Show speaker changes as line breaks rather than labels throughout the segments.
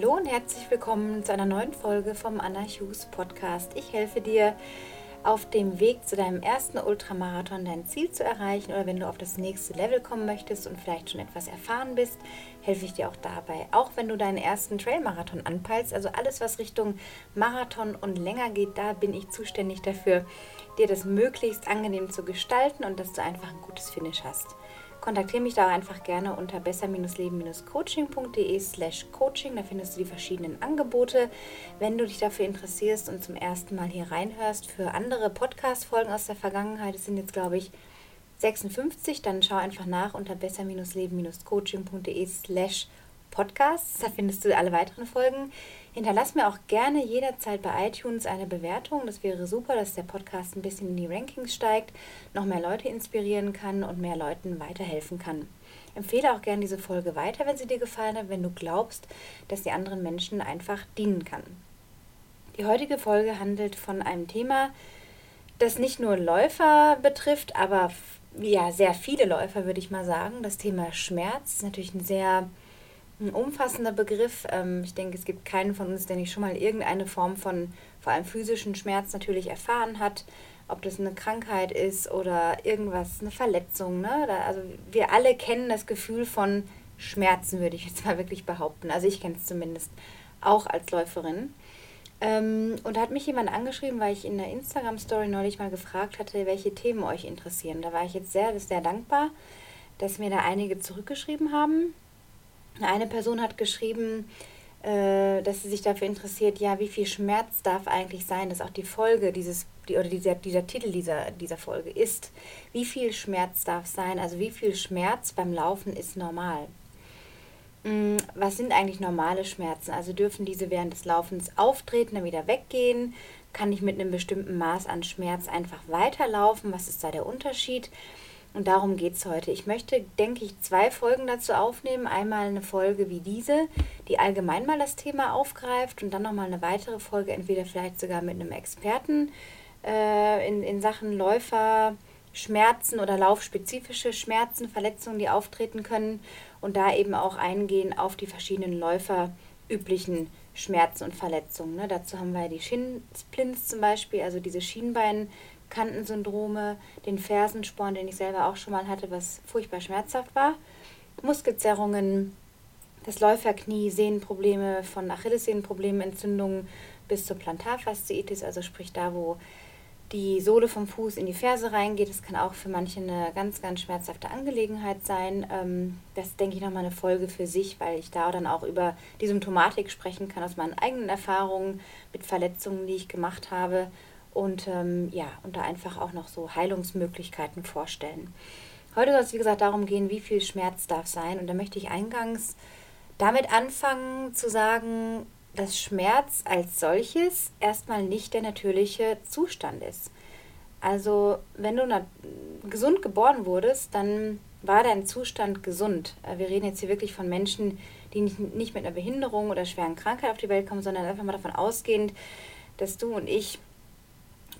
Hallo und herzlich willkommen zu einer neuen Folge vom Anna Hughes Podcast. Ich helfe dir auf dem Weg zu deinem ersten Ultramarathon dein Ziel zu erreichen oder wenn du auf das nächste Level kommen möchtest und vielleicht schon etwas erfahren bist, helfe ich dir auch dabei. Auch wenn du deinen ersten Trailmarathon anpeilst, also alles, was Richtung Marathon und länger geht, da bin ich zuständig dafür, dir das möglichst angenehm zu gestalten und dass du einfach ein gutes Finish hast kontaktiere mich da einfach gerne unter besser-leben-coaching.de slash coaching. Da findest du die verschiedenen Angebote. Wenn du dich dafür interessierst und zum ersten Mal hier reinhörst für andere Podcast-Folgen aus der Vergangenheit, es sind jetzt, glaube ich, 56, dann schau einfach nach unter besser-leben-coaching.de slash podcasts. Da findest du alle weiteren Folgen. Hinterlass mir auch gerne jederzeit bei iTunes eine Bewertung. Das wäre super, dass der Podcast ein bisschen in die Rankings steigt, noch mehr Leute inspirieren kann und mehr Leuten weiterhelfen kann. Empfehle auch gerne diese Folge weiter, wenn sie dir gefallen hat, wenn du glaubst, dass sie anderen Menschen einfach dienen kann. Die heutige Folge handelt von einem Thema, das nicht nur Läufer betrifft, aber ja, sehr viele Läufer, würde ich mal sagen. Das Thema Schmerz ist natürlich ein sehr ein umfassender Begriff. Ähm, ich denke, es gibt keinen von uns, der nicht schon mal irgendeine Form von vor allem physischen Schmerz natürlich erfahren hat. Ob das eine Krankheit ist oder irgendwas, eine Verletzung. Ne? also wir alle kennen das Gefühl von Schmerzen, würde ich jetzt mal wirklich behaupten. Also ich kenne es zumindest auch als Läuferin. Ähm, und da hat mich jemand angeschrieben, weil ich in der Instagram-Story neulich mal gefragt hatte, welche Themen euch interessieren. Da war ich jetzt sehr, sehr dankbar, dass mir da einige zurückgeschrieben haben. Eine Person hat geschrieben, äh, dass sie sich dafür interessiert, ja, wie viel Schmerz darf eigentlich sein, dass auch die Folge dieses, die, oder dieser, dieser Titel dieser, dieser Folge ist. Wie viel Schmerz darf sein? Also wie viel Schmerz beim Laufen ist normal? Mm, was sind eigentlich normale Schmerzen? Also dürfen diese während des Laufens auftreten, dann wieder weggehen? Kann ich mit einem bestimmten Maß an Schmerz einfach weiterlaufen? Was ist da der Unterschied? Und darum geht es heute. Ich möchte, denke ich, zwei Folgen dazu aufnehmen. Einmal eine Folge wie diese, die allgemein mal das Thema aufgreift und dann nochmal eine weitere Folge, entweder vielleicht sogar mit einem Experten äh, in, in Sachen Läufer, Schmerzen oder laufspezifische Schmerzen, Verletzungen, die auftreten können und da eben auch eingehen auf die verschiedenen Läufer üblichen Schmerzen und Verletzungen. Ne? Dazu haben wir die Shinsplints zum Beispiel, also diese Schienbein- Kantensyndrome, den Fersensporn, den ich selber auch schon mal hatte, was furchtbar schmerzhaft war, Muskelzerrungen, das Läuferknie, Sehnenprobleme, von Achillessehnenproblemen, Entzündungen bis zur Plantarfasziitis, also sprich da, wo die Sohle vom Fuß in die Ferse reingeht. Das kann auch für manche eine ganz, ganz schmerzhafte Angelegenheit sein. Ähm, das denke ich nochmal eine Folge für sich, weil ich da dann auch über die Symptomatik sprechen kann aus meinen eigenen Erfahrungen mit Verletzungen, die ich gemacht habe und ähm, ja, und da einfach auch noch so Heilungsmöglichkeiten vorstellen. Heute soll es, wie gesagt, darum gehen, wie viel Schmerz darf sein. Und da möchte ich eingangs damit anfangen zu sagen, dass Schmerz als solches erstmal nicht der natürliche Zustand ist. Also wenn du gesund geboren wurdest, dann war dein Zustand gesund. Äh, wir reden jetzt hier wirklich von Menschen, die nicht, nicht mit einer Behinderung oder schweren Krankheit auf die Welt kommen, sondern einfach mal davon ausgehend, dass du und ich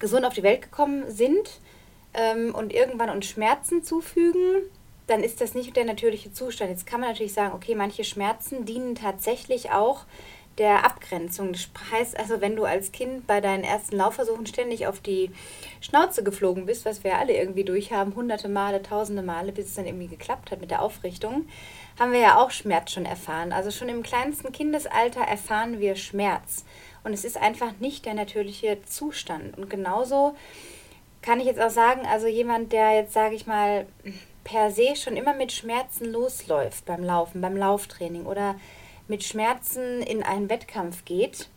gesund auf die Welt gekommen sind ähm, und irgendwann uns Schmerzen zufügen, dann ist das nicht der natürliche Zustand. Jetzt kann man natürlich sagen, okay, manche Schmerzen dienen tatsächlich auch der Abgrenzung. Das heißt also, wenn du als Kind bei deinen ersten Laufversuchen ständig auf die Schnauze geflogen bist, was wir alle irgendwie durchhaben, hunderte Male, tausende Male, bis es dann irgendwie geklappt hat mit der Aufrichtung, haben wir ja auch Schmerz schon erfahren. Also schon im kleinsten Kindesalter erfahren wir Schmerz. Und es ist einfach nicht der natürliche Zustand. Und genauso kann ich jetzt auch sagen, also jemand, der jetzt, sage ich mal, per se schon immer mit Schmerzen losläuft beim Laufen, beim Lauftraining oder mit Schmerzen in einen Wettkampf geht,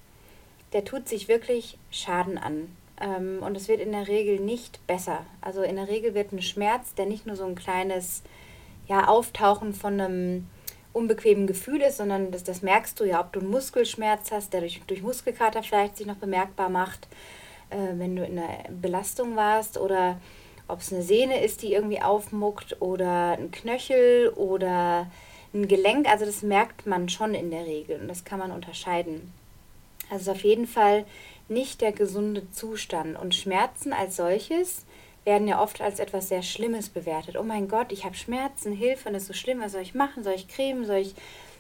der tut sich wirklich Schaden an. Ähm, und es wird in der Regel nicht besser. Also in der Regel wird ein Schmerz, der nicht nur so ein kleines ja, Auftauchen von einem unbequemen Gefühl ist, sondern das, das merkst du ja, ob du einen Muskelschmerz hast, der durch, durch Muskelkater vielleicht sich noch bemerkbar macht, äh, wenn du in einer Belastung warst oder ob es eine Sehne ist, die irgendwie aufmuckt oder ein Knöchel oder ein Gelenk. Also das merkt man schon in der Regel und das kann man unterscheiden. Also auf jeden Fall nicht der gesunde Zustand und Schmerzen als solches werden ja oft als etwas sehr Schlimmes bewertet. Oh mein Gott, ich habe Schmerzen, Hilfe, das ist so schlimm, was soll ich machen? Soll ich cremen? Soll ich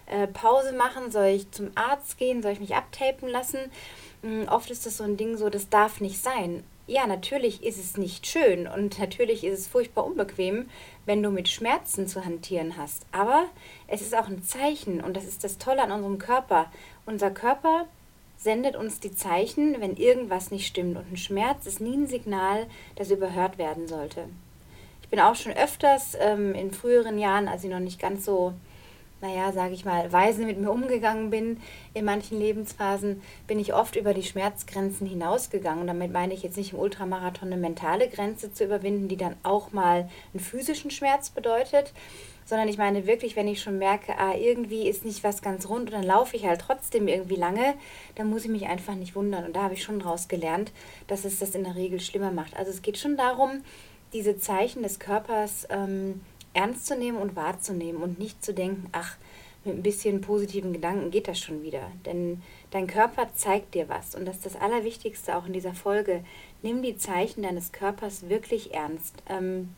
äh, Pause machen? Soll ich zum Arzt gehen? Soll ich mich abtapen lassen? Mhm, oft ist das so ein Ding so, das darf nicht sein. Ja, natürlich ist es nicht schön und natürlich ist es furchtbar unbequem, wenn du mit Schmerzen zu hantieren hast. Aber es ist auch ein Zeichen und das ist das Tolle an unserem Körper. Unser Körper sendet uns die Zeichen, wenn irgendwas nicht stimmt. Und ein Schmerz ist nie ein Signal, das überhört werden sollte. Ich bin auch schon öfters ähm, in früheren Jahren, als ich noch nicht ganz so, naja, sage ich mal, weise mit mir umgegangen bin, in manchen Lebensphasen, bin ich oft über die Schmerzgrenzen hinausgegangen. Und damit meine ich jetzt nicht im Ultramarathon eine mentale Grenze zu überwinden, die dann auch mal einen physischen Schmerz bedeutet, sondern ich meine wirklich, wenn ich schon merke, ah, irgendwie ist nicht was ganz rund und dann laufe ich halt trotzdem irgendwie lange, dann muss ich mich einfach nicht wundern. Und da habe ich schon daraus gelernt, dass es das in der Regel schlimmer macht. Also es geht schon darum, diese Zeichen des Körpers ähm, ernst zu nehmen und wahrzunehmen und nicht zu denken, ach, mit ein bisschen positiven Gedanken geht das schon wieder. Denn dein Körper zeigt dir was. Und das ist das Allerwichtigste auch in dieser Folge. Nimm die Zeichen deines Körpers wirklich ernst. Ähm,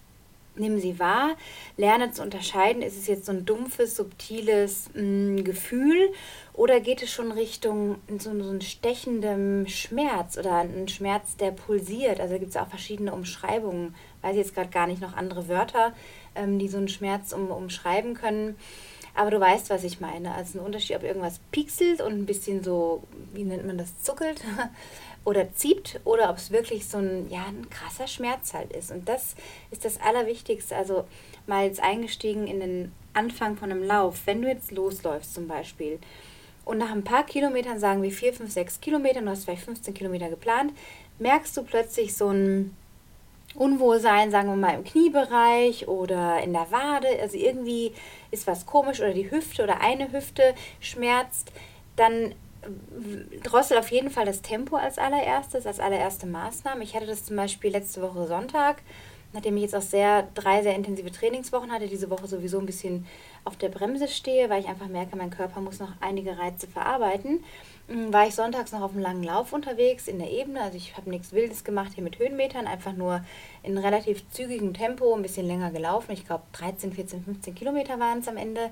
nimm sie wahr, lerne zu unterscheiden, ist es jetzt so ein dumpfes, subtiles mh, mm, Gefühl oder geht es schon Richtung so, so einen stechenden Schmerz oder einen Schmerz, der pulsiert? Also gibt es auch verschiedene Umschreibungen, weiß ich jetzt gerade gar nicht, noch andere Wörter, ähm, die so einen Schmerz um, umschreiben können. Aber du weißt, was ich meine. Also ein Unterschied, ob irgendwas pixelt und ein bisschen so, wie nennt man das, zuckelt oder zieht oder ob es wirklich so ein, ja, ein krasser Schmerz halt ist. Und das ist das Allerwichtigste. Also mal jetzt eingestiegen in den Anfang von einem Lauf. Wenn du jetzt losläufst zum Beispiel und nach ein paar Kilometern, sagen wir 4, 5, 6 Kilometer, du hast vielleicht 15 Kilometer geplant, merkst du plötzlich so ein Unwohlsein, sagen wir mal im Kniebereich oder in der Wade, also irgendwie ist was komisch oder die Hüfte oder eine Hüfte schmerzt, dann drossel auf jeden Fall das Tempo als allererstes, als allererste Maßnahme. Ich hatte das zum Beispiel letzte Woche Sonntag, nachdem ich jetzt auch sehr drei sehr intensive Trainingswochen hatte, diese Woche sowieso ein bisschen auf der Bremse stehe, weil ich einfach merke, mein Körper muss noch einige Reize verarbeiten. Mm, war ich sonntags noch auf einem langen Lauf unterwegs in der Ebene. Also ich habe nichts Wildes gemacht hier mit Höhenmetern, einfach nur in relativ zügigem Tempo ein bisschen länger gelaufen. Ich glaube 13, 14, 15 Kilometer waren es am Ende.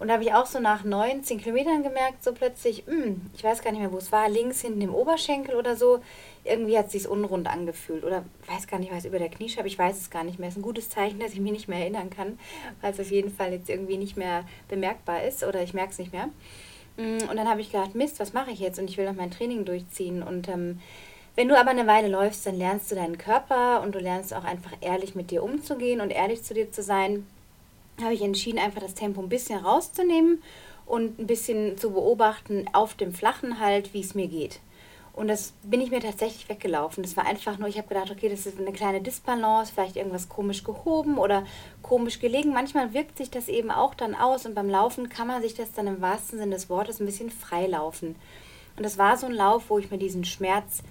Und da habe ich auch so nach 9, 10 Kilometern gemerkt, so plötzlich, mh, hm, ich weiß gar nicht mehr, wo es war, links hinten im Oberschenkel oder so, irgendwie hat es sich unrund angefühlt. Oder weiß gar nicht, was über der Kniescheibe, ich weiß es gar nicht mehr. Es ist ein gutes Zeichen, dass ich mich nicht mehr erinnern kann, weil es auf jeden Fall jetzt irgendwie nicht mehr bemerkbar ist oder ich merke es nicht mehr. Mm, und dann habe ich gedacht, Mist, was mache ich jetzt? Und ich will noch mein Training durchziehen. Und ähm, wenn du aber eine Weile läufst, dann lernst du deinen Körper und du lernst auch einfach ehrlich mit dir umzugehen und ehrlich zu dir zu sein habe ich entschieden, einfach das Tempo ein bisschen rauszunehmen und ein bisschen zu beobachten auf dem Flachen halt, wie es mir geht. Und das bin ich mir tatsächlich weggelaufen. Das war einfach nur, ich habe gedacht, okay, das ist eine kleine Disbalance, vielleicht irgendwas komisch gehoben oder komisch gelegen. Manchmal wirkt sich das eben auch dann aus und beim Laufen kann man sich das dann im wahrsten Sinne des Wortes ein bisschen freilaufen. Und das war so ein Lauf, wo ich mir diesen Schmerz,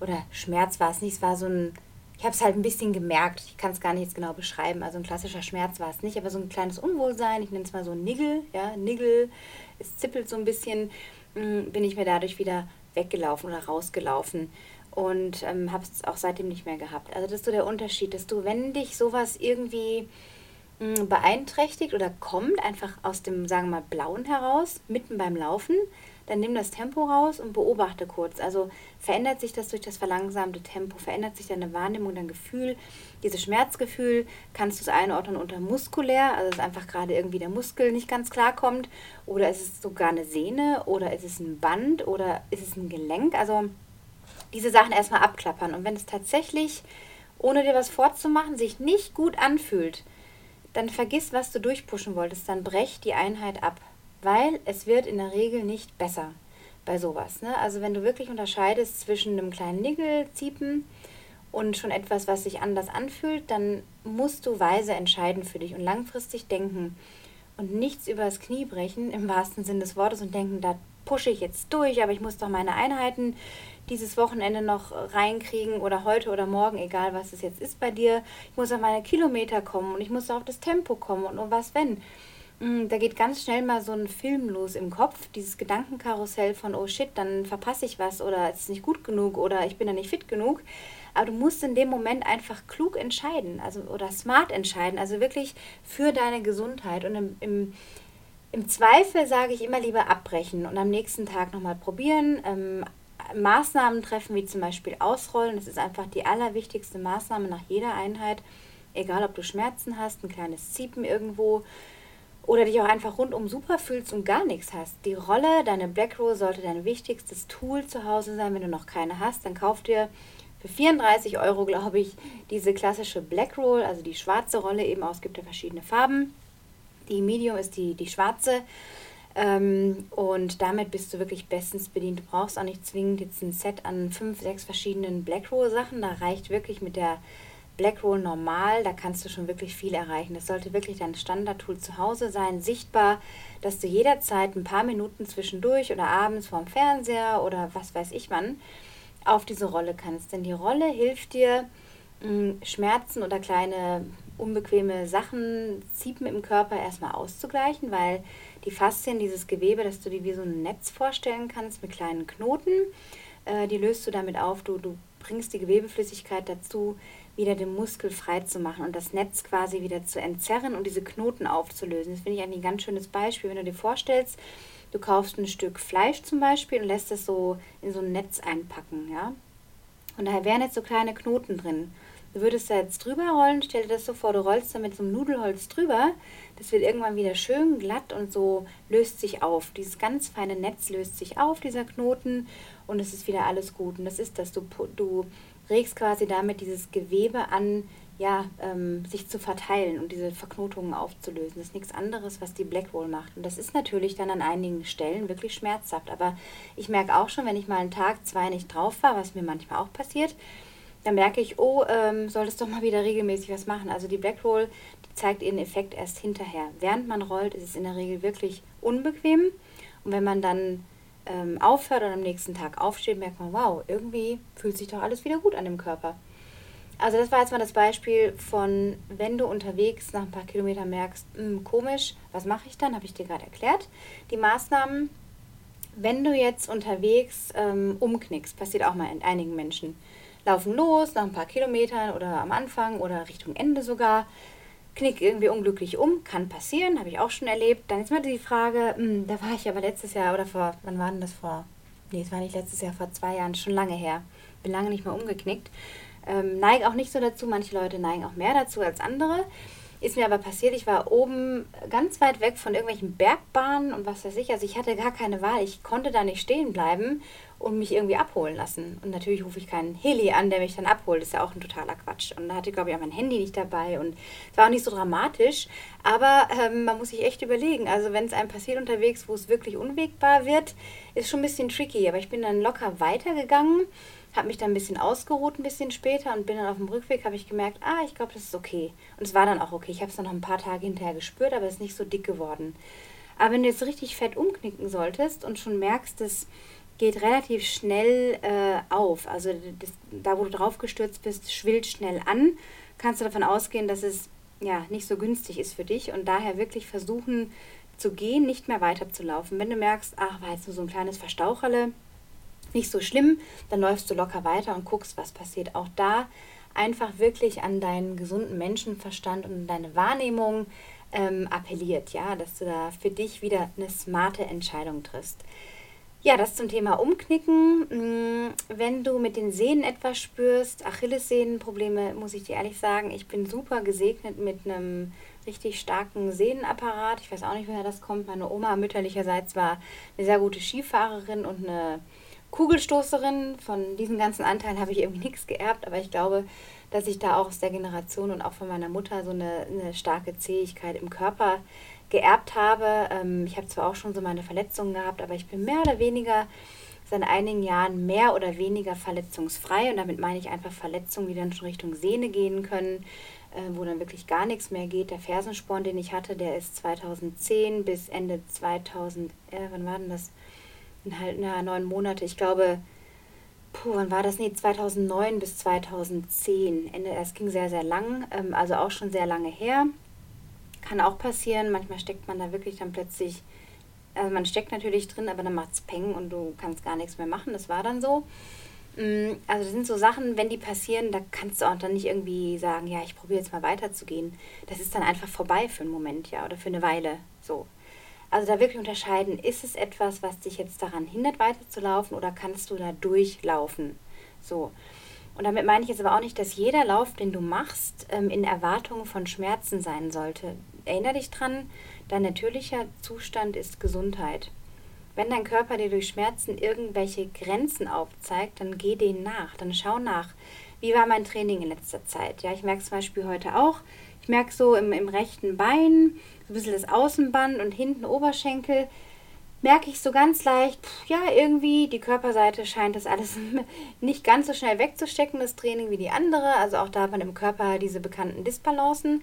oder Schmerz war es nicht, es war so ein ich habe es halt ein bisschen gemerkt. Ich kann es gar nicht jetzt genau beschreiben. Also ein klassischer Schmerz war es nicht, aber so ein kleines Unwohlsein. Ich nenne es mal so Nigel. Ja, Nigel, es zippelt so ein bisschen. Mm, bin ich mir dadurch wieder weggelaufen oder rausgelaufen und ähm, habe es auch seitdem nicht mehr gehabt. Also das ist so der Unterschied, dass du, wenn dich sowas irgendwie mh, mm, beeinträchtigt oder kommt, einfach aus dem, sagen wir mal, Blauen heraus, mitten beim Laufen, dann nimm das Tempo raus und beobachte kurz. Also verändert sich das durch das verlangsamte Tempo, verändert sich deine Wahrnehmung, dein Gefühl. Dieses Schmerzgefühl kannst du es einordnen unter muskulär, also dass einfach gerade irgendwie der Muskel nicht ganz klar kommt. Oder ist es sogar eine Sehne oder ist es ein Band oder ist es ein Gelenk? Also diese Sachen erstmal abklappern. Und wenn es tatsächlich, ohne dir was vorzumachen, sich nicht gut anfühlt, dann vergiss, was du durchpushen wolltest, dann brech die Einheit ab weil es wird in der Regel nicht besser bei sowas. Ne? Also wenn du wirklich unterscheidest zwischen einem kleinen Nickelziepen und schon etwas, was sich anders anfühlt, dann musst du weise entscheiden für dich und langfristig denken und nichts übers Knie brechen im wahrsten Sinn des Wortes und denken, da pushe ich jetzt durch, aber ich muss doch meine Einheiten dieses Wochenende noch reinkriegen oder heute oder morgen, egal was es jetzt ist bei dir. Ich muss auf meine Kilometer kommen und ich muss auf das Tempo kommen und, und was wenn. Mm, da geht ganz schnell mal so ein Film los im Kopf, dieses Gedankenkarussell von, oh shit, dann verpasse ich was oder es ist nicht gut genug oder ich bin da nicht fit genug. Aber du musst in dem Moment einfach klug entscheiden, also oder smart entscheiden, also wirklich für deine Gesundheit. Und im, im Im Zweifel sage ich immer lieber abbrechen und am nächsten Tag nochmal probieren. Ähm, Maßnahmen treffen, wie zum Beispiel Ausrollen. Das ist einfach die allerwichtigste Maßnahme nach jeder Einheit. Egal, ob du Schmerzen hast, ein kleines Ziepen irgendwo oder dich auch einfach rundum super fühlst und gar nichts hast. Die Rolle, deine Black Roll sollte dein wichtigstes Tool zu Hause sein. Wenn du noch keine hast, dann kauf dir für 34 Euro, glaube ich, diese klassische Black Roll, also die schwarze Rolle eben aus. Es gibt ja verschiedene Farben. Die Medium ist die, die schwarze. Ähm, und damit bist du wirklich bestens bedient. Du brauchst auch nicht zwingend jetzt ein Set an fünf, sechs verschiedenen Black Roll Sachen. Da reicht wirklich mit der Black Roll normal, da kannst du schon wirklich viel erreichen. Das sollte wirklich dein Standard-Tool zu Hause sein, sichtbar, dass du jederzeit ein paar Minuten zwischendurch oder abends vorm Fernseher oder was weiß ich wann auf diese Rolle kannst. Denn die Rolle hilft dir, Schmerzen oder kleine unbequeme Sachen, Ziepen im Körper erstmal auszugleichen, weil die Faszien, dieses Gewebe, das du dir wie so ein Netz vorstellen kannst mit kleinen Knoten, äh, die löst du damit auf. Du, du bringst die Gewebeflüssigkeit dazu, wieder den Muskel frei zu machen und das Netz quasi wieder zu entzerren und diese Knoten aufzulösen. Das finde ich eigentlich ein ganz schönes Beispiel. Wenn du dir vorstellst, du kaufst ein Stück Fleisch zum Beispiel und lässt es so in so ein Netz einpacken, ja. Und da wären jetzt so kleine Knoten drin. Du würdest da jetzt drüber rollen, stell dir das so vor, du rollst da mit so einem Nudelholz drüber. Das wird irgendwann wieder schön glatt und so löst sich auf. Dieses ganz feine Netz löst sich auf, dieser Knoten, und es ist wieder alles gut. Und das ist das. Du, du regst quasi damit dieses Gewebe an, ja, ähm, sich zu verteilen und diese Verknotungen aufzulösen. Das ist nichts anderes, was die Black Roll macht. Und das ist natürlich dann an einigen Stellen wirklich schmerzhaft. Aber ich merke auch schon, wenn ich mal einen Tag, zwei nicht drauf war, was mir manchmal auch passiert, dann merke ich, oh, ähm, solltest doch mal wieder regelmäßig was machen. Also die Black Roll, die zeigt ihren Effekt erst hinterher. Während man rollt, ist es in der Regel wirklich unbequem. Und wenn man dann ähm, aufhört und am nächsten Tag aufsteht, merkt man, wow, irgendwie fühlt sich doch alles wieder gut an dem Körper. Also das war jetzt mal das Beispiel von, wenn du unterwegs nach ein paar Kilometern merkst, hm, komisch, was mache ich dann, habe ich dir gerade erklärt. Die Maßnahmen, wenn du jetzt unterwegs ähm, umknickst, passiert auch mal in einigen Menschen laufen los nach ein paar Kilometern oder am Anfang oder Richtung Ende sogar, knick irgendwie unglücklich um, kann passieren, habe ich auch schon erlebt. Dann ist mir die Frage, mh, hm, da war ich aber letztes Jahr oder vor, wann war denn das vor? Nee, es war nicht letztes Jahr, vor zwei Jahren, schon lange her. Bin lange nicht mehr umgeknickt. Ähm, neige auch nicht so dazu, manche Leute neigen auch mehr dazu als andere. Ist mir aber passiert, ich war oben ganz weit weg von irgendwelchen Bergbahnen und was weiß ich. Also ich hatte gar keine Wahl. Ich konnte da nicht stehen bleiben und mich irgendwie abholen lassen. Und natürlich rufe ich keinen Heli an, der mich dann abholt. Das ist ja auch ein totaler Quatsch. Und da hatte, ich, glaube ich, auch mein Handy nicht dabei. Und es war auch nicht so dramatisch. Aber ähm, man muss sich echt überlegen. Also wenn es einem passiert unterwegs, wo es wirklich unwegbar wird, ist schon ein bisschen tricky. Aber ich bin dann locker weitergegangen habe mich dann ein bisschen ausgeruht, ein bisschen später und bin dann auf dem Rückweg, habe ich gemerkt, ah, ich glaube, das ist okay. Und es war dann auch okay. Ich habe es dann noch ein paar Tage hinterher gespürt, aber es ist nicht so dick geworden. Aber wenn du jetzt richtig fett umknicken solltest und schon merkst, das geht relativ schnell äh, auf, also das, da, wo du drauf gestürzt bist, schwillt schnell an, kannst du davon ausgehen, dass es ja nicht so günstig ist für dich und daher wirklich versuchen zu gehen, nicht mehr weiterzulaufen. Wenn du merkst, ach, war jetzt nur so ein kleines Verstaucherle, nicht so schlimm, dann läufst du locker weiter und guckst, was passiert. Auch da einfach wirklich an deinen gesunden Menschenverstand und deine Wahrnehmung ähm, appelliert, ja, dass du da für dich wieder eine smarte Entscheidung triffst. Ja, das zum Thema Umknicken. Mm, wenn du mit den Sehnen etwas spürst, Achillessehnenprobleme, muss ich dir ehrlich sagen, ich bin super gesegnet mit einem richtig starken Sehnenapparat. Ich weiß auch nicht, woher das kommt. Meine Oma mütterlicherseits war eine sehr gute Skifahrerin und eine Kugelstoßerin. Von diesen ganzen Anteilen habe ich irgendwie nichts geerbt, aber ich glaube, dass ich da auch aus der Generation und auch von meiner Mutter so eine, eine starke Zähigkeit im Körper geerbt habe. Ähm, ich habe zwar auch schon so meine Verletzungen gehabt, aber ich bin mehr oder weniger seit einigen Jahren mehr oder weniger verletzungsfrei und damit meine ich einfach Verletzungen, die dann schon Richtung Sehne gehen können, äh, wo dann wirklich gar nichts mehr geht. Der Fersensporn, den ich hatte, der ist 2010 bis Ende 2000, äh, wann war denn das? Halt na, neun Monate. Ich glaube, puh, wann war das? Nee, 2009 bis 2010. Ende, es ging sehr, sehr lang, ähm, also auch schon sehr lange her. Kann auch passieren. Manchmal steckt man da wirklich dann plötzlich, also man steckt natürlich drin, aber dann macht es Peng und du kannst gar nichts mehr machen. Das war dann so. Mm, also das sind so Sachen, wenn die passieren, da kannst du auch dann nicht irgendwie sagen, ja, ich probiere jetzt mal weiterzugehen. Das ist dann einfach vorbei für einen Moment, ja, oder für eine Weile. So. Also da wirklich unterscheiden, ist es etwas, was dich jetzt daran hindert, weiterzulaufen oder kannst du da durchlaufen? So. Und damit meine ich jetzt aber auch nicht, dass jeder Lauf, den du machst, ähm, in Erwartung von Schmerzen sein sollte. Erinner dich dran, dein natürlicher Zustand ist Gesundheit. Wenn dein Körper dir durch Schmerzen irgendwelche Grenzen aufzeigt, dann geh denen nach, dann schau nach. Wie war mein Training in letzter Zeit? Ja, ich merke zum Beispiel heute auch, ich merke so im, im rechten Bein, so ein bisschen das Außenband und hinten Oberschenkel, merke ich so ganz leicht, ja, irgendwie die Körperseite scheint das alles nicht ganz so schnell wegzustecken, das Training wie die andere. Also auch da hat man im Körper diese bekannten Disbalancen.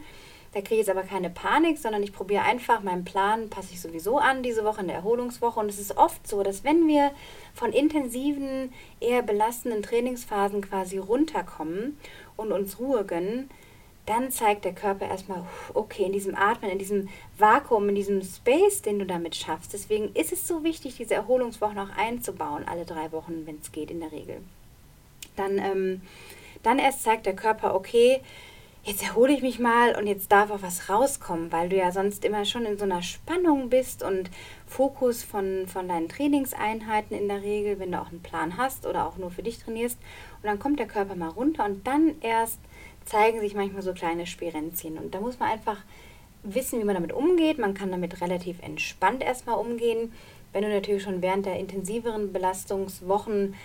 Da kriege ich jetzt aber keine Panik, sondern ich probiere einfach meinen Plan, passe ich sowieso an diese Woche in der Erholungswoche. Und es ist oft so, dass wenn wir von intensiven, eher belastenden Trainingsphasen quasi runterkommen und uns Ruhe gönnen, dann zeigt der Körper erstmal, okay, in diesem Atmen, in diesem Vakuum, in diesem Space, den du damit schaffst. Deswegen ist es so wichtig, diese Erholungswochen auch einzubauen, alle drei Wochen, wenn es geht, in der Regel. Dann, ähm, dann erst zeigt der Körper, okay, jetzt erhole ich mich mal und jetzt darf auch was rauskommen, weil du ja sonst immer schon in so einer Spannung bist und Fokus von, von deinen Trainingseinheiten in der Regel, wenn du auch einen Plan hast oder auch nur für dich trainierst. Und dann kommt der Körper mal runter und dann erst zeigen sich manchmal so kleine Spirenzien. Und da muss man einfach wissen, wie man damit umgeht. Man kann damit relativ entspannt erstmal umgehen. Wenn du natürlich schon während der intensiveren Belastungswochen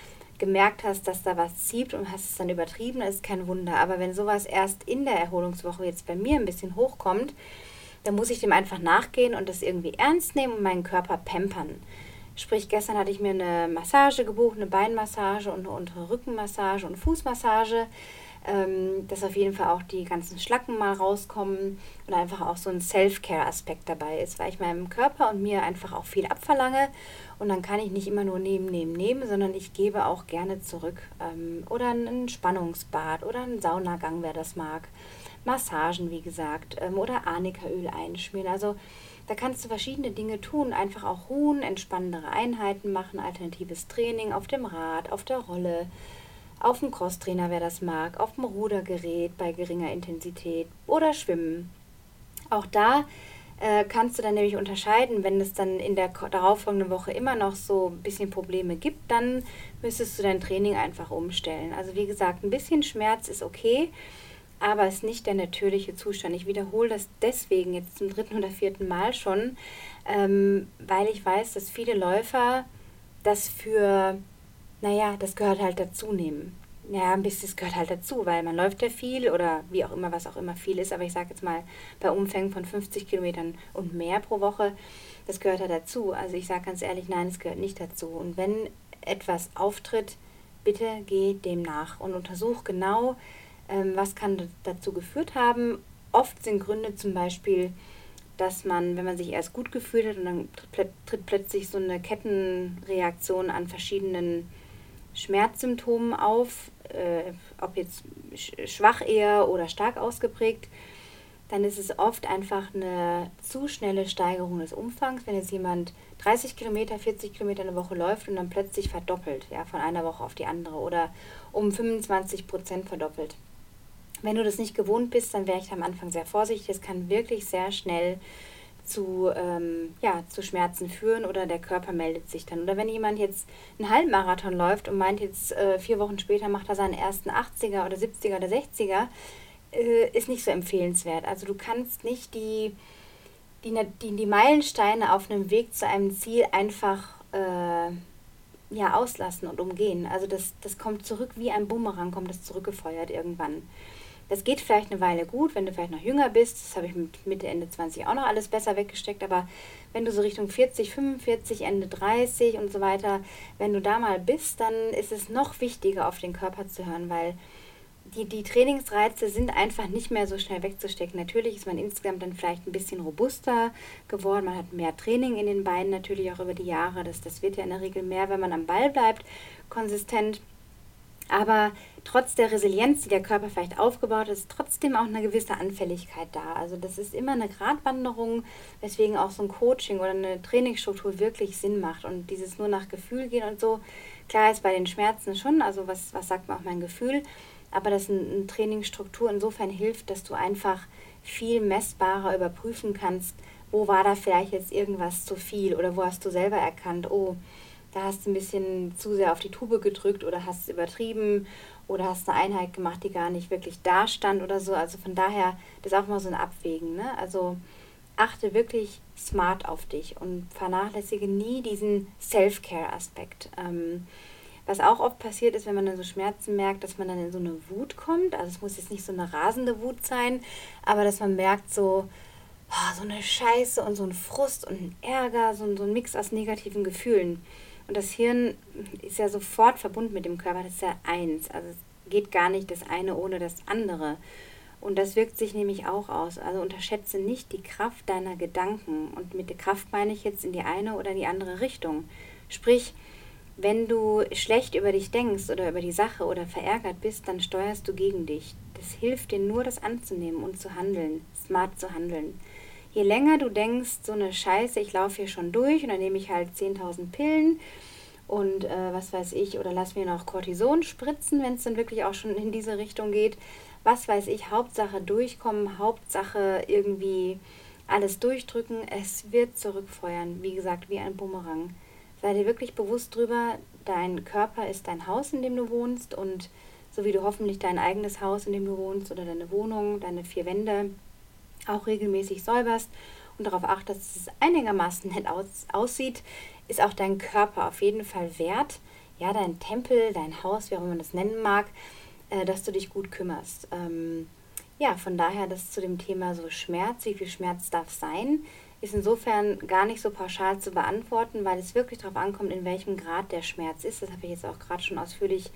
gemerkt hast, dass da was zieht und hast es dann übertrieben, ist kein Wunder. Aber wenn sowas erst in der Erholungswoche jetzt bei mir ein bisschen hochkommt, dann muss ich dem einfach nachgehen und das irgendwie ernst nehmen und meinen Körper pampern. Sprich, gestern hatte ich mir eine Massage gebucht, eine Beinmassage und eine untere Rückenmassage und Fußmassage ähm, dass auf jeden Fall auch die ganzen Schlacken mal rauskommen und einfach auch so ein Self-Care-Aspekt dabei ist, weil ich meinem Körper und mir einfach auch viel abverlange und dann kann ich nicht immer nur nehmen, nehmen, nehmen, sondern ich gebe auch gerne zurück. Ähm, oder ein Entspannungsbad oder einen Saunagang, wer das mag. Massagen, wie gesagt, ähm, oder Arnikaöl einschmieren. Also da kannst du verschiedene Dinge tun, einfach auch ruhen, entspannendere Einheiten machen, alternatives Training auf dem Rad, auf der Rolle, auf dem Crosstrainer, wer das mag, auf dem Rudergerät bei geringer Intensität oder Schwimmen. Auch da äh, kannst du dann nämlich unterscheiden, wenn es dann in der darauffolgenden Woche immer noch so ein bisschen Probleme gibt, dann müsstest du dein Training einfach umstellen. Also wie gesagt, ein bisschen Schmerz ist okay, aber es ist nicht der natürliche Zustand. Ich wiederhole das deswegen jetzt zum dritten oder vierten Mal schon, ähm, weil ich weiß, dass viele Läufer das für naja, das gehört halt dazu nehmen. Ja, ein bisschen, das gehört halt dazu, weil man läuft ja viel oder wie auch immer, was auch immer viel ist. Aber ich sage jetzt mal, bei Umfängen von 50 Kilometern und mehr pro Woche, das gehört ja dazu. Also ich sage ganz ehrlich, nein, es gehört nicht dazu. Und wenn etwas auftritt, bitte geh dem nach und untersuch genau, ähm, was kann dazu geführt haben. Oft sind Gründe zum Beispiel, dass man, wenn man sich erst gut gefühlt hat und dann tritt plötzlich so eine Kettenreaktion an verschiedenen Schmerzsymptomen auf, äh, ob jetzt schwach eher oder stark ausgeprägt, dann ist es oft einfach eine zu schnelle Steigerung des Umfangs. Wenn jetzt jemand 30 Kilometer, 40 Kilometer eine Woche läuft und dann plötzlich verdoppelt, ja, von einer Woche auf die andere oder um 25 Prozent verdoppelt. Wenn du das nicht gewohnt bist, dann wäre ich am Anfang sehr vorsichtig. Es kann wirklich sehr schnell zu, ähm, ja, zu Schmerzen führen oder der Körper meldet sich dann. Oder wenn jemand jetzt einen Halbmarathon läuft und meint jetzt äh, vier Wochen später macht er seinen ersten 80er oder 70er oder 60er, äh, ist nicht so empfehlenswert. Also du kannst nicht die, die, die, die Meilensteine auf einem Weg zu einem Ziel einfach äh, ja, auslassen und umgehen. Also das, das kommt zurück wie ein Bumerang, kommt das zurückgefeuert irgendwann. Das geht vielleicht eine Weile gut, wenn du vielleicht noch jünger bist. Das habe ich mit Mitte, Ende 20 auch noch alles besser weggesteckt. Aber wenn du so Richtung 40, 45, Ende 30 und so weiter, wenn du da mal bist, dann ist es noch wichtiger, auf den Körper zu hören, weil die, die Trainingsreize sind einfach nicht mehr so schnell wegzustecken. Natürlich ist man insgesamt dann vielleicht ein bisschen robuster geworden. Man hat mehr Training in den Beinen natürlich auch über die Jahre. Das, das wird ja in der Regel mehr, wenn man am Ball bleibt, konsistent. Aber trotz der Resilienz, die der Körper vielleicht aufgebaut hat, ist trotzdem auch eine gewisse Anfälligkeit da. Also das ist immer eine Gratwanderung, weswegen auch so ein Coaching oder eine Trainingsstruktur wirklich Sinn macht. Und dieses nur nach Gefühl gehen und so, klar ist bei den Schmerzen schon, also was, was sagt man auch mein Gefühl, aber dass eine Trainingsstruktur insofern hilft, dass du einfach viel messbarer überprüfen kannst, wo war da vielleicht jetzt irgendwas zu viel oder wo hast du selber erkannt, oh, da hast du ein bisschen zu sehr auf die Tube gedrückt oder hast es übertrieben oder hast eine Einheit gemacht, die gar nicht wirklich da stand oder so. Also von daher, das ist auch mal so ein Abwägen. Ne? Also achte wirklich smart auf dich und vernachlässige nie diesen Self-Care-Aspekt. Ähm, was auch oft passiert ist, wenn man dann so Schmerzen merkt, dass man dann in so eine Wut kommt. Also es muss jetzt nicht so eine rasende Wut sein, aber dass man merkt so, oh, so eine Scheiße und so ein Frust und ein Ärger, so, so ein Mix aus negativen Gefühlen. Und das Hirn ist ja sofort verbunden mit dem Körper, das ist ja eins. Also es geht gar nicht das eine ohne das andere. Und das wirkt sich nämlich auch aus. Also unterschätze nicht die Kraft deiner Gedanken. Und mit der Kraft meine ich jetzt in die eine oder die andere Richtung. Sprich, wenn du schlecht über dich denkst oder über die Sache oder verärgert bist, dann steuerst du gegen dich. Das hilft dir nur, das anzunehmen und zu handeln, smart zu handeln je länger du denkst, so eine Scheiße, ich laufe hier schon durch und dann nehme ich halt 10.000 Pillen und äh, was weiß ich, oder lass mir noch Cortison spritzen, wenn es dann wirklich auch schon in diese Richtung geht. Was weiß ich, Hauptsache durchkommen, Hauptsache irgendwie alles durchdrücken. Es wird zurückfeuern, wie gesagt, wie ein Bumerang. Sei dir wirklich bewusst drüber, dein Körper ist dein Haus, in dem du wohnst und so wie du hoffentlich dein eigenes Haus, in dem du wohnst oder deine Wohnung, deine vier Wände, auch regelmäßig säuberst und darauf achtest, dass es einigermaßen nett aus, aussieht, ist auch dein Körper auf jeden Fall wert, ja, dein Tempel, dein Haus, wie auch immer man das nennen mag, äh, dass du dich gut kümmerst. Ähm, ja, von daher das zu dem Thema so Schmerz, wie viel Schmerz darf sein, ist insofern gar nicht so pauschal zu beantworten, weil es wirklich darauf ankommt, in welchem Grad der Schmerz ist. Das habe ich jetzt auch gerade schon ausführlich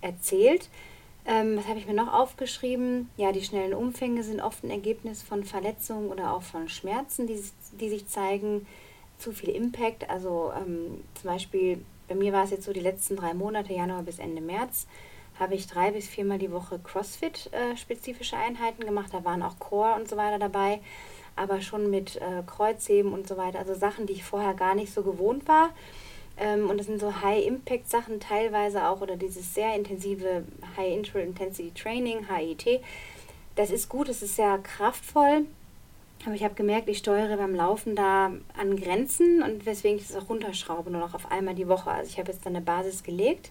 erzählt. Ähm, was habe ich mir noch aufgeschrieben? Ja, die schnellen Umfänge sind oft ein Ergebnis von Verletzungen oder auch von Schmerzen, die, die sich zeigen. Zu viel Impact, also ähm, zum Beispiel bei mir war es jetzt so die letzten drei Monate, Januar bis Ende März, habe ich drei bis viermal die Woche CrossFit-spezifische äh, Einheiten gemacht. Da waren auch Core und so weiter dabei, aber schon mit äh, Kreuzheben und so weiter. Also Sachen, die ich vorher gar nicht so gewohnt war. Ähm, und das sind so High-Impact-Sachen teilweise auch oder dieses sehr intensive High-Intensity-Training, HIT. Das ist gut, es ist sehr kraftvoll. Aber ich habe gemerkt, ich steuere beim Laufen da an Grenzen und weswegen ich das auch runterschraube, nur noch auf einmal die Woche. Also ich habe jetzt dann eine Basis gelegt,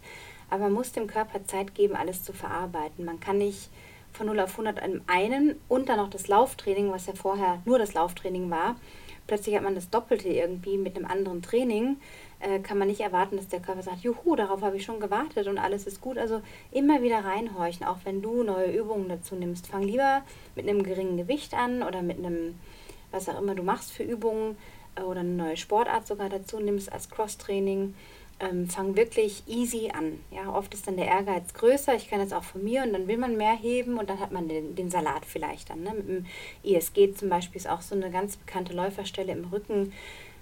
aber man muss dem Körper Zeit geben, alles zu verarbeiten. Man kann nicht von 0 auf 100 an einen und dann noch das Lauftraining, was ja vorher nur das Lauftraining war. Plötzlich hat man das Doppelte irgendwie mit einem anderen Training äh, kann man nicht erwarten, dass der Körper sagt, juhu, darauf habe ich schon gewartet und alles ist gut. Also immer wieder reinhorchen, auch wenn du neue Übungen dazu nimmst. Fang lieber mit einem geringen Gewicht an oder mit einem, was auch immer du machst für Übungen äh, oder eine neue Sportart sogar dazu nimmst als Cross-Training. Ähm, fang wirklich easy an. Ja, oft ist dann der Ehrgeiz größer. Ich kenne das auch von mir und dann will man mehr heben und dann hat man den, den Salat vielleicht dann. Ne? Mit dem ISG zum Beispiel ist auch so eine ganz bekannte Läuferstelle im Rücken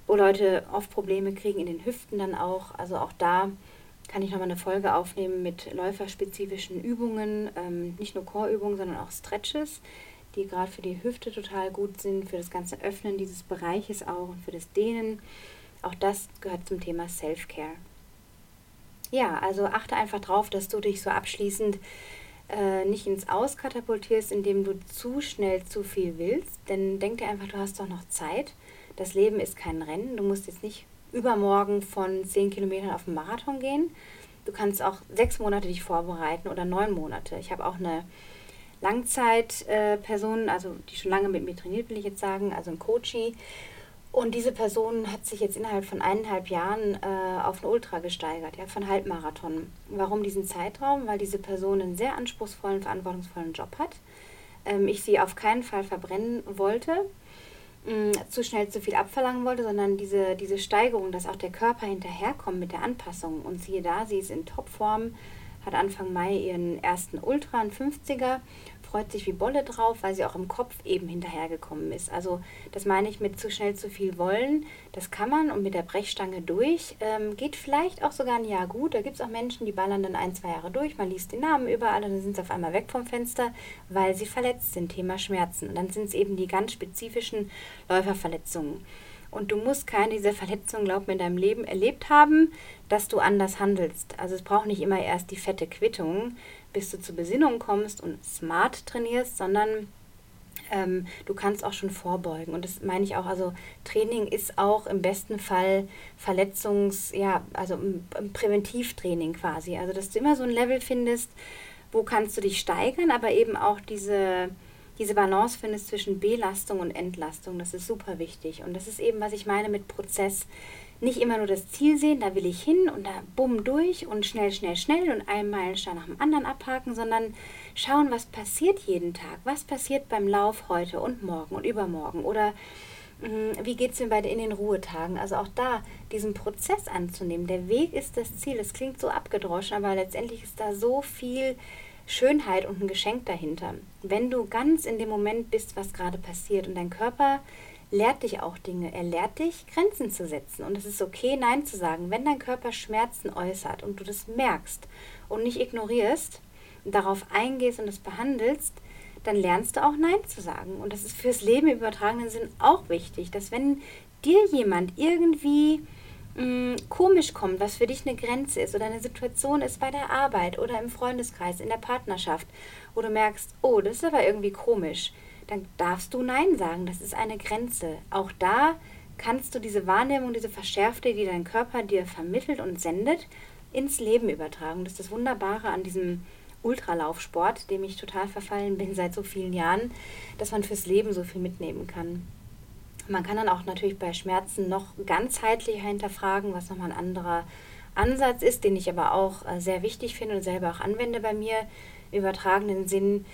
wo Leute oft Probleme kriegen in den Hüften dann auch. Also auch da kann ich nochmal eine Folge aufnehmen mit läuferspezifischen Übungen, ähm, nicht nur Chorübungen, sondern auch Stretches, die gerade für die Hüfte total gut sind, für das ganze Öffnen dieses Bereiches auch und für das Dehnen. Auch das gehört zum Thema Self-Care. Ja, also achte einfach drauf, dass du dich so abschließend äh, nicht ins Aus katapultierst, indem du zu schnell zu viel willst. Denn denk dir einfach, du hast doch noch Zeit das Leben ist kein Rennen. Du musst jetzt nicht übermorgen von 10 Kilometern auf den Marathon gehen. Du kannst auch sechs Monate dich vorbereiten oder neun Monate. Ich habe auch eine Langzeitperson, äh, also die schon lange mit mir trainiert, will ich jetzt sagen, also ein Coachie. Und diese Person hat sich jetzt innerhalb von eineinhalb Jahren äh, auf ein Ultra gesteigert, ja, von Halbmarathon. Warum diesen Zeitraum? Weil diese Person einen sehr anspruchsvollen, verantwortungsvollen Job hat. Ähm, ich sie auf keinen Fall verbrennen wollte mh, zu schnell zu viel abverlangen wollte, sondern diese, diese Steigerung, dass auch der Körper hinterherkommt mit der Anpassung. Und siehe da, sie ist in Topform, hat Anfang Mai ihren ersten Ultra, einen 50er freut sich wie Bolle drauf, weil sie auch im Kopf eben hinterhergekommen ist. Also das meine ich mit zu schnell zu viel wollen. Das kann man und mit der Brechstange durch. Ähm, geht vielleicht auch sogar ein Jahr gut. Da gibt es auch Menschen, die ballern dann ein, zwei Jahre durch. Man liest den Namen überall und dann sind sie auf einmal weg vom Fenster, weil sie verletzt sind. Thema Schmerzen. Und dann sind es eben die ganz spezifischen Läuferverletzungen. Und du musst keine dieser Verletzungen, glaub mir, in deinem Leben erlebt haben, dass du anders handelst. Also es braucht nicht immer erst die fette Quittung, bis du zur Besinnung kommst und smart trainierst, sondern ähm, du kannst auch schon vorbeugen. Und das meine ich auch, also Training ist auch im besten Fall Verletzungs-, ja, also Präventivtraining quasi. Also, dass du immer so ein Level findest, wo kannst du dich steigern, aber eben auch diese, diese Balance findest zwischen Belastung und Entlastung. Das ist super wichtig. Und das ist eben, was ich meine mit Prozess nicht immer nur das Ziel sehen, da will ich hin und da bumm durch und schnell, schnell, schnell und einen Meilenstein nach dem anderen abhaken, sondern schauen, was passiert jeden Tag, was passiert beim Lauf heute und morgen und übermorgen oder mh, hm, wie geht es mir bei in den Ruhetagen. Also auch da diesen Prozess anzunehmen. Der Weg ist das Ziel. Es klingt so abgedroschen, aber letztendlich ist da so viel Schönheit und ein Geschenk dahinter. Wenn du ganz in dem Moment bist, was gerade passiert und dein Körper lehrt dich auch Dinge. Er lehrt dich, Grenzen zu setzen. Und es ist okay, Nein zu sagen. Wenn dein Körper Schmerzen äußert und du das merkst und nicht ignorierst, darauf eingehst und es behandelst, dann lernst du auch Nein zu sagen. Und das ist fürs Leben im übertragenen Sinn auch wichtig, dass wenn dir jemand irgendwie mm, komisch kommt, was für dich eine Grenze ist oder eine Situation ist bei der Arbeit oder im Freundeskreis, in der Partnerschaft, wo du merkst, oh, das ist aber irgendwie komisch, dann darfst du Nein sagen. Das ist eine Grenze. Auch da kannst du diese Wahrnehmung, diese verschärfte, die dein Körper dir vermittelt und sendet, ins Leben übertragen. Das ist das Wunderbare an diesem Ultralaufsport, dem ich total verfallen bin seit so vielen Jahren, dass man fürs Leben so viel mitnehmen kann. Man kann dann auch natürlich bei Schmerzen noch ganzheitlicher hinterfragen, was nochmal ein anderer Ansatz ist, den ich aber auch äh, sehr wichtig finde und selber auch anwende bei mir übertragenen Sinn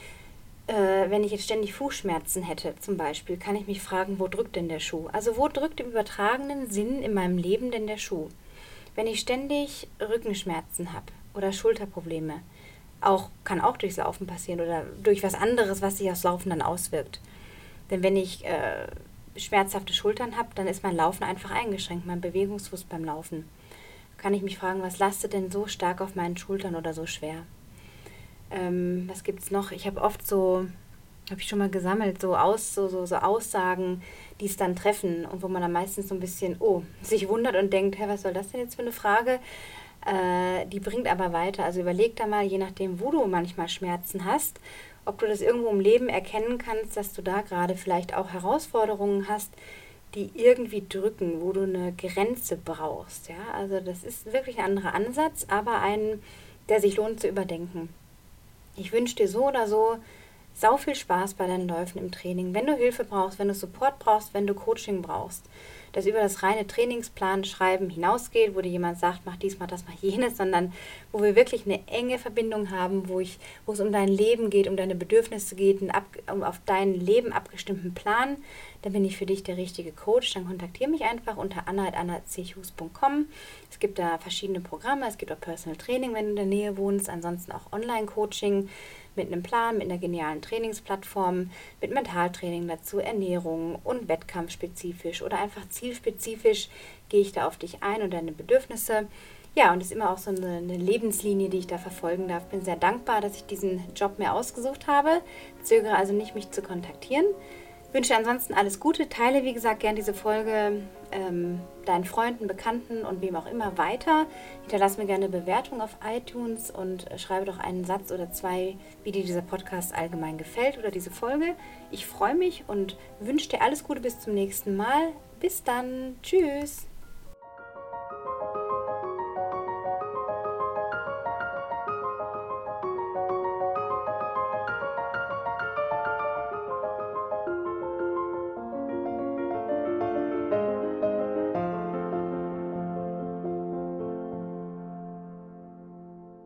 äh, wenn ich jetzt ständig Fußschmerzen hätte, zum Beispiel, kann ich mich fragen, wo drückt denn der Schuh? Also wo drückt im übertragenen Sinn in meinem Leben denn der Schuh? Wenn ich ständig Rückenschmerzen habe oder Schulterprobleme, auch, kann auch durchs Laufen passieren oder durch was anderes, was sich aufs Laufen dann auswirkt. Denn wenn ich äh, schmerzhafte Schultern habe, dann ist mein Laufen einfach eingeschränkt, mein Bewegungsfuß beim Laufen. Kann ich mich fragen, was lastet denn so stark auf meinen Schultern oder so schwer? Ähm, was gibt es noch? Ich habe oft so, habe ich schon mal gesammelt, so, aus, so, so, so Aussagen, die es dann treffen und wo man dann meistens so ein bisschen, oh, sich wundert und denkt, hä, was soll das denn jetzt für eine Frage? Äh, die bringt aber weiter. Also überleg da mal, je nachdem, wo du manchmal Schmerzen hast, ob du das irgendwo im Leben erkennen kannst, dass du da gerade vielleicht auch Herausforderungen hast, die irgendwie drücken, wo du eine Grenze brauchst. Ja, also das ist wirklich ein anderer Ansatz, aber ein, der sich lohnt zu überdenken. Ich wünsche dir so oder so sau viel Spaß bei deinen Läufen im Training. Wenn du Hilfe brauchst, wenn du Support brauchst, wenn du Coaching brauchst, das über das reine Trainingsplan schreiben hinausgeht, wo dir jemand sagt, mach dies, mach das, mach jenes, sondern wo wir wirklich eine enge Verbindung haben, wo, ich, wo es um dein Leben geht, um deine Bedürfnisse geht, ab, um auf dein Leben abgestimmten Plan, dann bin ich für dich der richtige Coach. Dann kontaktiere mich einfach unter anna.annachus.com. Es gibt da verschiedene Programme, es gibt auch Personal Training, wenn du in der Nähe wohnst, ansonsten auch Online-Coaching mit einem Plan, mit einer genialen Trainingsplattform, mit Mentaltraining dazu, Ernährung und wettkampfspezifisch oder einfach zielspezifisch gehe ich da auf dich ein und deine Bedürfnisse. Ja, und es ist immer auch so eine, eine, Lebenslinie, die ich da verfolgen darf. Bin sehr dankbar, dass ich diesen Job mir ausgesucht habe. Zögere also nicht, mich zu kontaktieren. Wünsche ansonsten alles Gute. Teile, wie gesagt, gerne diese Folge ähm, deinen Freunden, Bekannten und wem auch immer weiter. Hinterlass mir gerne eine Bewertung auf iTunes und schreibe doch einen Satz oder zwei, wie dir dieser Podcast allgemein gefällt oder diese Folge. Ich freue mich und wünsche dir alles Gute bis zum nächsten Mal. Bis dann. Tschüss.